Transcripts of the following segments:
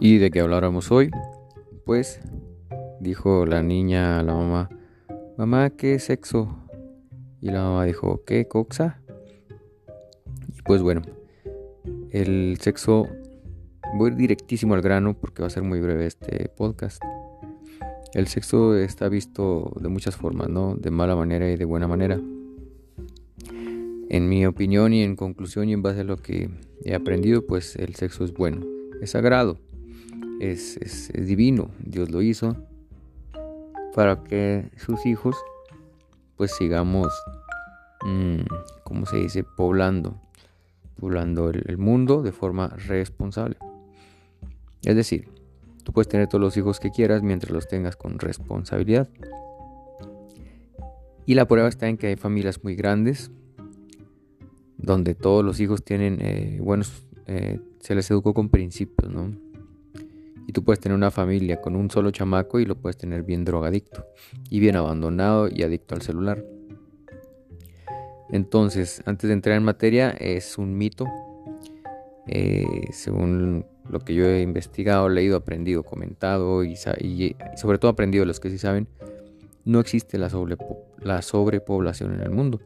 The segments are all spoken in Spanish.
¿Y de qué habláramos hoy? Pues dijo la niña a la mamá, mamá, ¿qué sexo? Y la mamá dijo, ¿qué coxa? Y pues bueno, el sexo, voy directísimo al grano porque va a ser muy breve este podcast. El sexo está visto de muchas formas, ¿no? De mala manera y de buena manera. En mi opinión y en conclusión y en base a lo que he aprendido, pues el sexo es bueno, es sagrado es, divino, Dios lo hizo para que sus hijos pues sigamos, mm, como se dice?, poblando, poblando el, el mundo de forma responsable. Es decir, tú puedes tener todos los hijos que quieras mientras los tengas con responsabilidad. Y la prueba está en que hay familias muy grandes donde todos los hijos tienen eh, buenos, eh, se les educó con principios, ¿no? Y tú puedes tener una familia con un solo chamaco y lo puedes tener bien drogadicto y bien abandonado y adicto al celular. Entonces, antes de entrar en materia, es un mito. Eh, según lo que yo he investigado, leído, aprendido, comentado y, sobre todo aprendido los que sí saben, no existe la, la sobrepoblación en el mundo.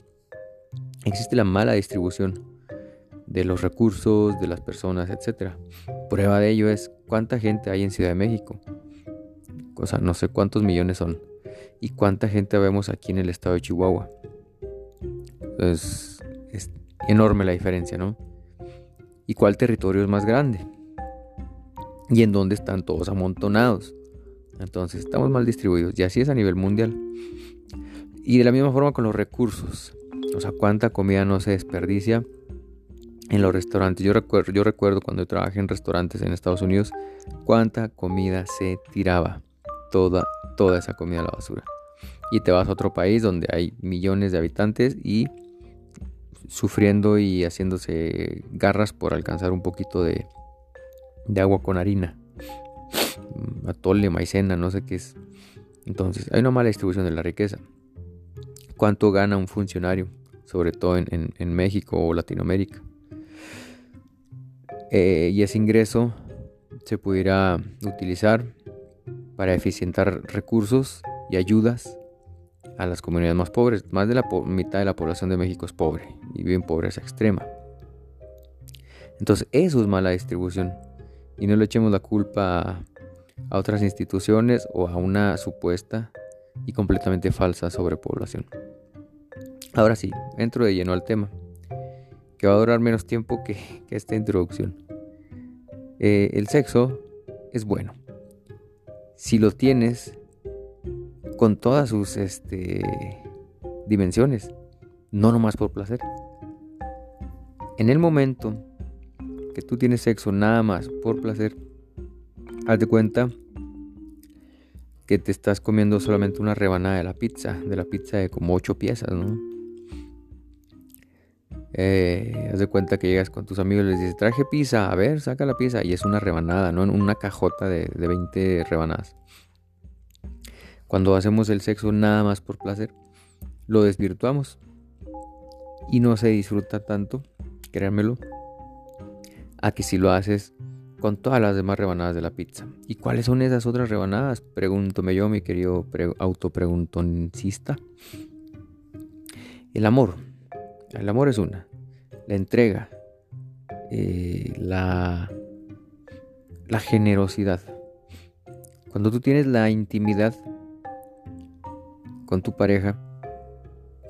Existe la mala distribución de los recursos, de las personas, etc. Prueba de ello es cuánta gente hay en Ciudad de México. O sea, no sé cuántos millones son. Y cuánta gente vemos aquí en el estado de Chihuahua. Es, es enorme la diferencia, ¿no? ¿Y cuál territorio es más grande? Y en dónde están todos amontonados. Entonces estamos mal distribuidos. Y así es a nivel mundial. Y de la misma forma con los recursos. O sea, cuánta comida no se desperdicia en los restaurantes. Yo recuerdo, yo recuerdo cuando trabajé en restaurantes en Estados Unidos cuánta comida se tiraba. Toda, toda esa comida a la basura. Y te vas a otro país donde hay millones de habitantes y sufriendo y haciéndose garras por alcanzar un poquito de, agua con harina. Mm, atole, maicena, no sé qué es. Entonces, hay una mala distribución de la riqueza. ¿Cuánto gana un funcionario? Sobre todo en México o Latinoamérica. Eh, y ese ingreso se pudiera utilizar para eficientar recursos y ayudas a las comunidades más pobres. Más de la mitad de la población de México es pobre y vive en pobreza extrema. Entonces eso es mala distribución y no le echemos la culpa a otras instituciones o a una supuesta y completamente falsa sobrepoblación. Ahora sí, entro de lleno al tema que va a durar menos tiempo que, esta introducción. Eh, el sexo es bueno. Si lo tienes con todas sus este, dimensiones, no nomás por placer. En el momento que tú tienes sexo nada más por placer, haz de cuenta que te estás comiendo solamente una rebanada de la pizza, de la pizza de como ocho piezas, ¿no? Eh, haz de cuenta que llegas con tus amigos y les dices, traje pizza, a ver, saca la pizza. Y es una rebanada, ¿no? Una cajota de, de 20 rebanadas. Cuando hacemos el sexo nada más por placer, lo desvirtuamos. Y no se disfruta tanto, créanmelo, a que si lo haces con todas las demás rebanadas de la pizza. ¿Y cuáles son esas otras rebanadas? Pregúntome yo, mi querido autopreguntoncista. El amor. El amor es una. La entrega. Eh, la, la generosidad. Cuando tú tienes la intimidad con tu pareja,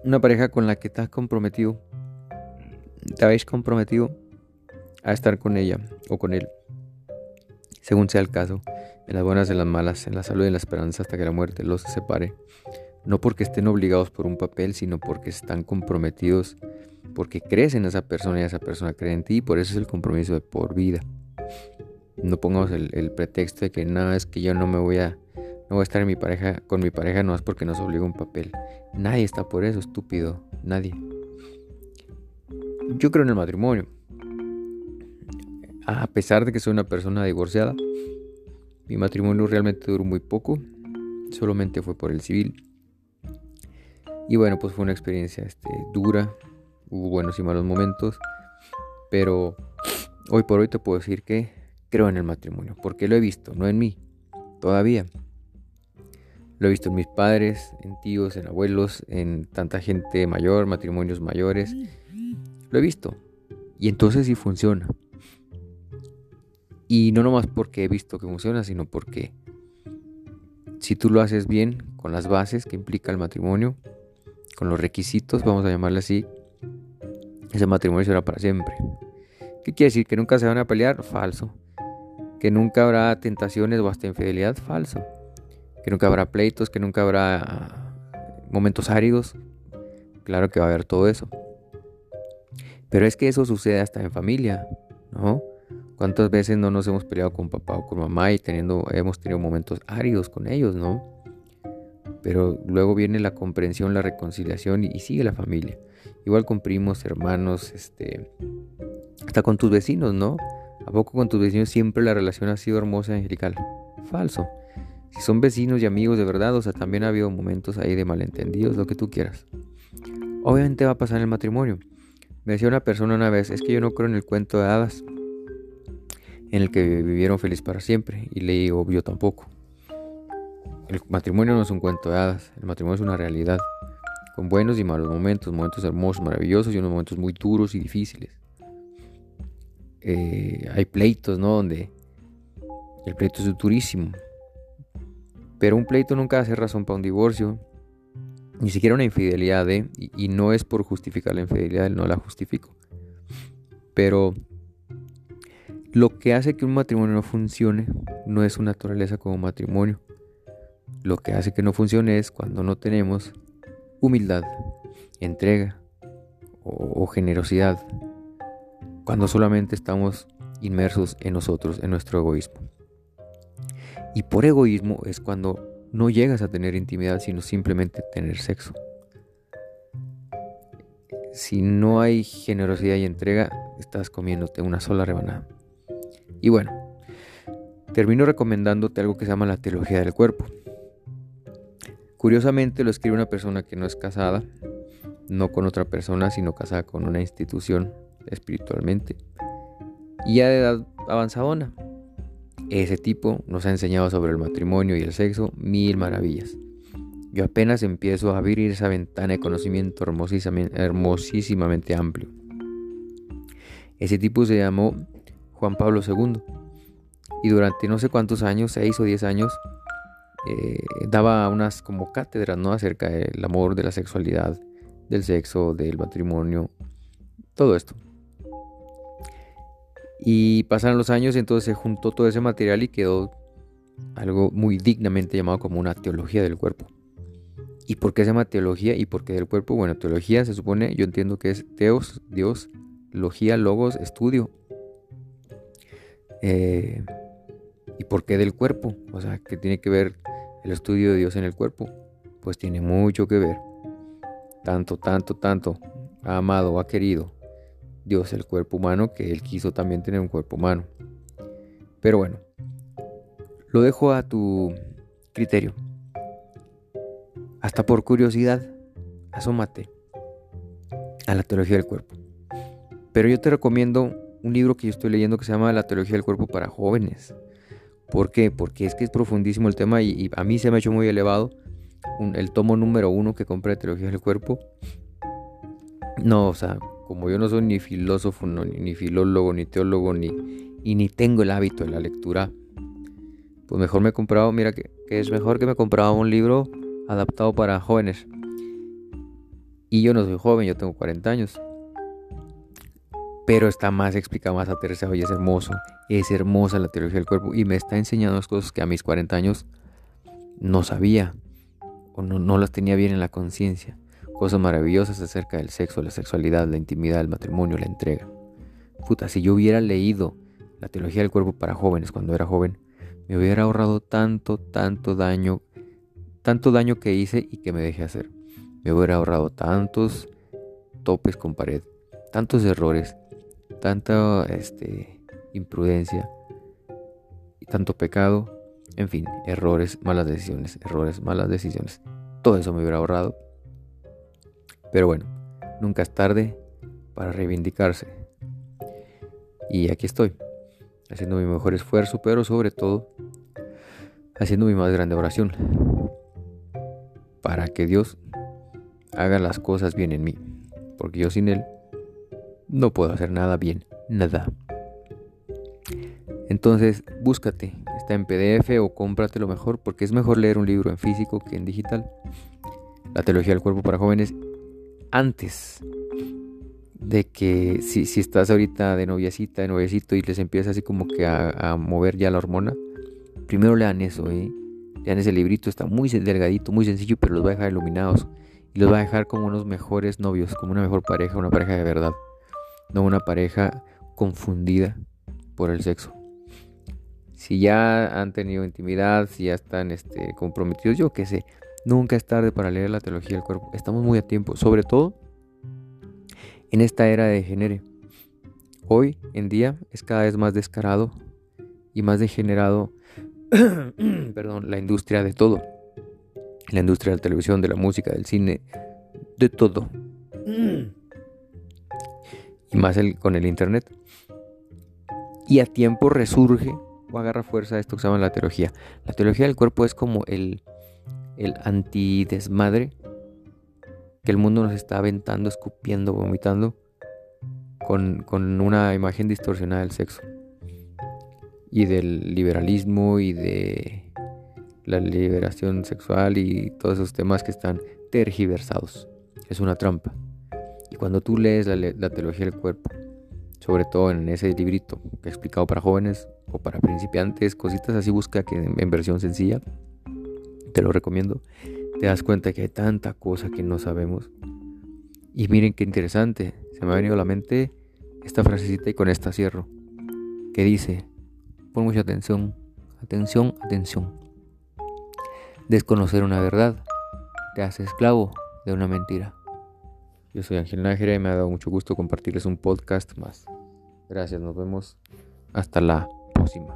una pareja con la que estás comprometido, te habéis comprometido a estar con ella o con él, según sea el caso, en las buenas, en las malas, en la salud y en la esperanza hasta que la muerte los separe no porque estén obligados por un papel, sino porque están comprometidos, porque crees en esa persona y esa persona cree en ti, y por eso es el compromiso de por vida. No pongamos el, pretexto de que nada es que yo no me voy a no voy a estar en mi pareja con mi pareja no es porque nos obliga un papel. Nadie está por eso, estúpido, nadie. Yo creo en el matrimonio. A pesar de que soy una persona divorciada, mi matrimonio realmente duró muy poco, solamente fue por el civil. Y bueno, pues fue una experiencia este, dura, hubo buenos y malos momentos, pero hoy por hoy te puedo decir que creo en el matrimonio, porque lo he visto, no en mí, todavía. Lo he visto en mis padres, en tíos, en abuelos, en tanta gente mayor, matrimonios mayores. Lo he visto. Y entonces sí funciona. Y no nomás porque he visto que funciona, sino porque si tú lo haces bien, con las bases que implica el matrimonio, con los requisitos, vamos a llamarle así, ese matrimonio será para siempre. ¿Qué quiere decir? ¿Que nunca se van a pelear? Falso. ¿Que nunca habrá tentaciones o hasta infidelidad? Falso. ¿Que nunca habrá pleitos? ¿Que nunca habrá momentos áridos? Claro que va a haber todo eso. Pero es que eso sucede hasta en familia, ¿no? ¿Cuántas veces no nos hemos peleado con papá o con mamá y teniendo, hemos tenido momentos áridos con ellos, ¿no? Pero luego viene la comprensión, la reconciliación y, sigue la familia. Igual con primos, hermanos, este, hasta con tus vecinos, ¿no? ¿A poco con tus vecinos siempre la relación ha sido hermosa y angelical? Falso. Si son vecinos y amigos de verdad, o sea, también ha habido momentos ahí de malentendidos, lo que tú quieras. Obviamente va a pasar en el matrimonio. Me decía una persona una vez, es que yo no creo en el cuento de hadas, en el que vivieron feliz para siempre, y le digo, yo tampoco. El matrimonio no es un cuento de hadas, el matrimonio es una realidad, con buenos y malos momentos, momentos hermosos, maravillosos y unos momentos muy duros y difíciles. Eh, hay pleitos, ¿no? Donde el pleito es durísimo. Pero un pleito nunca hace razón para un divorcio, ni siquiera una infidelidad, ¿eh? y, y no es por justificar la infidelidad, no la justifico. Pero lo que hace que un matrimonio no funcione no es su naturaleza como matrimonio. Lo que hace que no funcione es cuando no tenemos humildad, entrega o, generosidad. Cuando solamente estamos inmersos en nosotros, en nuestro egoísmo. Y por egoísmo es cuando no llegas a tener intimidad, sino simplemente tener sexo. Si no hay generosidad y entrega, estás comiéndote una sola rebanada. Y bueno, termino recomendándote algo que se llama la teología del cuerpo. Curiosamente lo escribe una persona que no es casada, no con otra persona, sino casada con una institución espiritualmente, y ya de edad avanzadona. Ese tipo nos ha enseñado sobre el matrimonio y el sexo mil maravillas. Yo apenas empiezo a abrir esa ventana de conocimiento hermosísimamente amplio. Ese tipo se llamó Juan Pablo II. Y durante no sé cuántos años, seis o diez años, eh, daba unas como cátedras ¿no? acerca del amor, de la sexualidad, del sexo, del matrimonio, todo esto. Y pasaron los años, entonces se juntó todo ese material y quedó algo muy dignamente llamado como una teología del cuerpo. ¿Y por qué se llama teología y por qué del cuerpo? Bueno, teología se supone, yo entiendo que es teos, Dios, logía, logos, estudio, eh, ¿Y por qué del cuerpo? O sea, ¿qué tiene que ver el estudio de Dios en el cuerpo? Pues tiene mucho que ver. Tanto, tanto, tanto ha amado, ha querido Dios el cuerpo humano que Él quiso también tener un cuerpo humano. Pero bueno, lo dejo a tu criterio. Hasta por curiosidad, asómate a la teología del cuerpo. Pero yo te recomiendo un libro que yo estoy leyendo que se llama La teología del cuerpo para jóvenes. ¿Por qué? Porque es que es profundísimo el tema y, a mí se me ha hecho muy elevado. el tomo número uno que compré de teología del cuerpo. No, o sea, como yo no soy ni filósofo, ni, filólogo, ni teólogo, ni, y ni tengo el hábito de la lectura, pues mejor me he comprado, mira que, que es mejor que me compraba un libro adaptado para jóvenes. Y yo no soy joven, yo tengo 40 años pero está más explicado, más aterrizado y es hermoso. Es hermosa la teología del cuerpo y me está enseñando las cosas que a mis 40 años no sabía o no, las tenía bien en la conciencia. Cosas maravillosas acerca del sexo, la sexualidad, la intimidad, el matrimonio, la entrega. Puta, si yo hubiera leído la teología del cuerpo para jóvenes cuando era joven, me hubiera ahorrado tanto, tanto daño, tanto daño que hice y que me dejé hacer. Me hubiera ahorrado tantos topes con pared, tantos errores, tanta este, imprudencia y tanto pecado, en fin, errores, malas decisiones, errores, malas decisiones. Todo eso me hubiera ahorrado. Pero bueno, nunca es tarde para reivindicarse. Y aquí estoy, haciendo mi mejor esfuerzo, pero sobre todo haciendo mi más grande oración para que Dios haga las cosas bien en mí, porque yo sin Él no puedo hacer nada bien, nada. Entonces, búscate, está en PDF o cómpratelo mejor, porque es mejor leer un libro en físico que en digital. La teología del cuerpo para jóvenes antes de que si, si estás ahorita de noviecita, de noviecito y les empieza así como que a, mover ya la hormona, primero lean eso, ¿eh? lean ese librito, está muy delgadito, muy sencillo, pero los va a dejar iluminados y los va a dejar como unos mejores novios, como una mejor pareja, una pareja de verdad, no una pareja confundida por el sexo. Si ya han tenido intimidad, si ya están este, comprometidos, yo qué sé, nunca es tarde para leer la teología del cuerpo. Estamos muy a tiempo, sobre todo en esta era de género. Hoy en día es cada vez más descarado y más degenerado perdón, la industria de todo. La industria de la televisión, de la música, del cine, de todo. Y más el, con el internet. Y a tiempo resurge o agarra fuerza esto que se llama la teología. La teología del cuerpo es como el, el antidesmadre que el mundo nos está aventando, escupiendo, vomitando con, con una imagen distorsionada del sexo y del liberalismo y de la liberación sexual y todos esos temas que están tergiversados. Es una trampa. Cuando tú lees la, teología del cuerpo, sobre todo en ese librito que he explicado para jóvenes o para principiantes, cositas así busca que en, versión sencilla, te lo recomiendo, te das cuenta que hay tanta cosa que no sabemos. Y miren qué interesante, se me ha venido a la mente esta frasecita y con esta cierro, que dice, pon mucha atención, atención, atención. Desconocer una verdad te hace esclavo de una mentira. Yo soy Ángel Nájera y me ha dado mucho gusto compartirles un podcast más. Gracias, nos vemos hasta la próxima.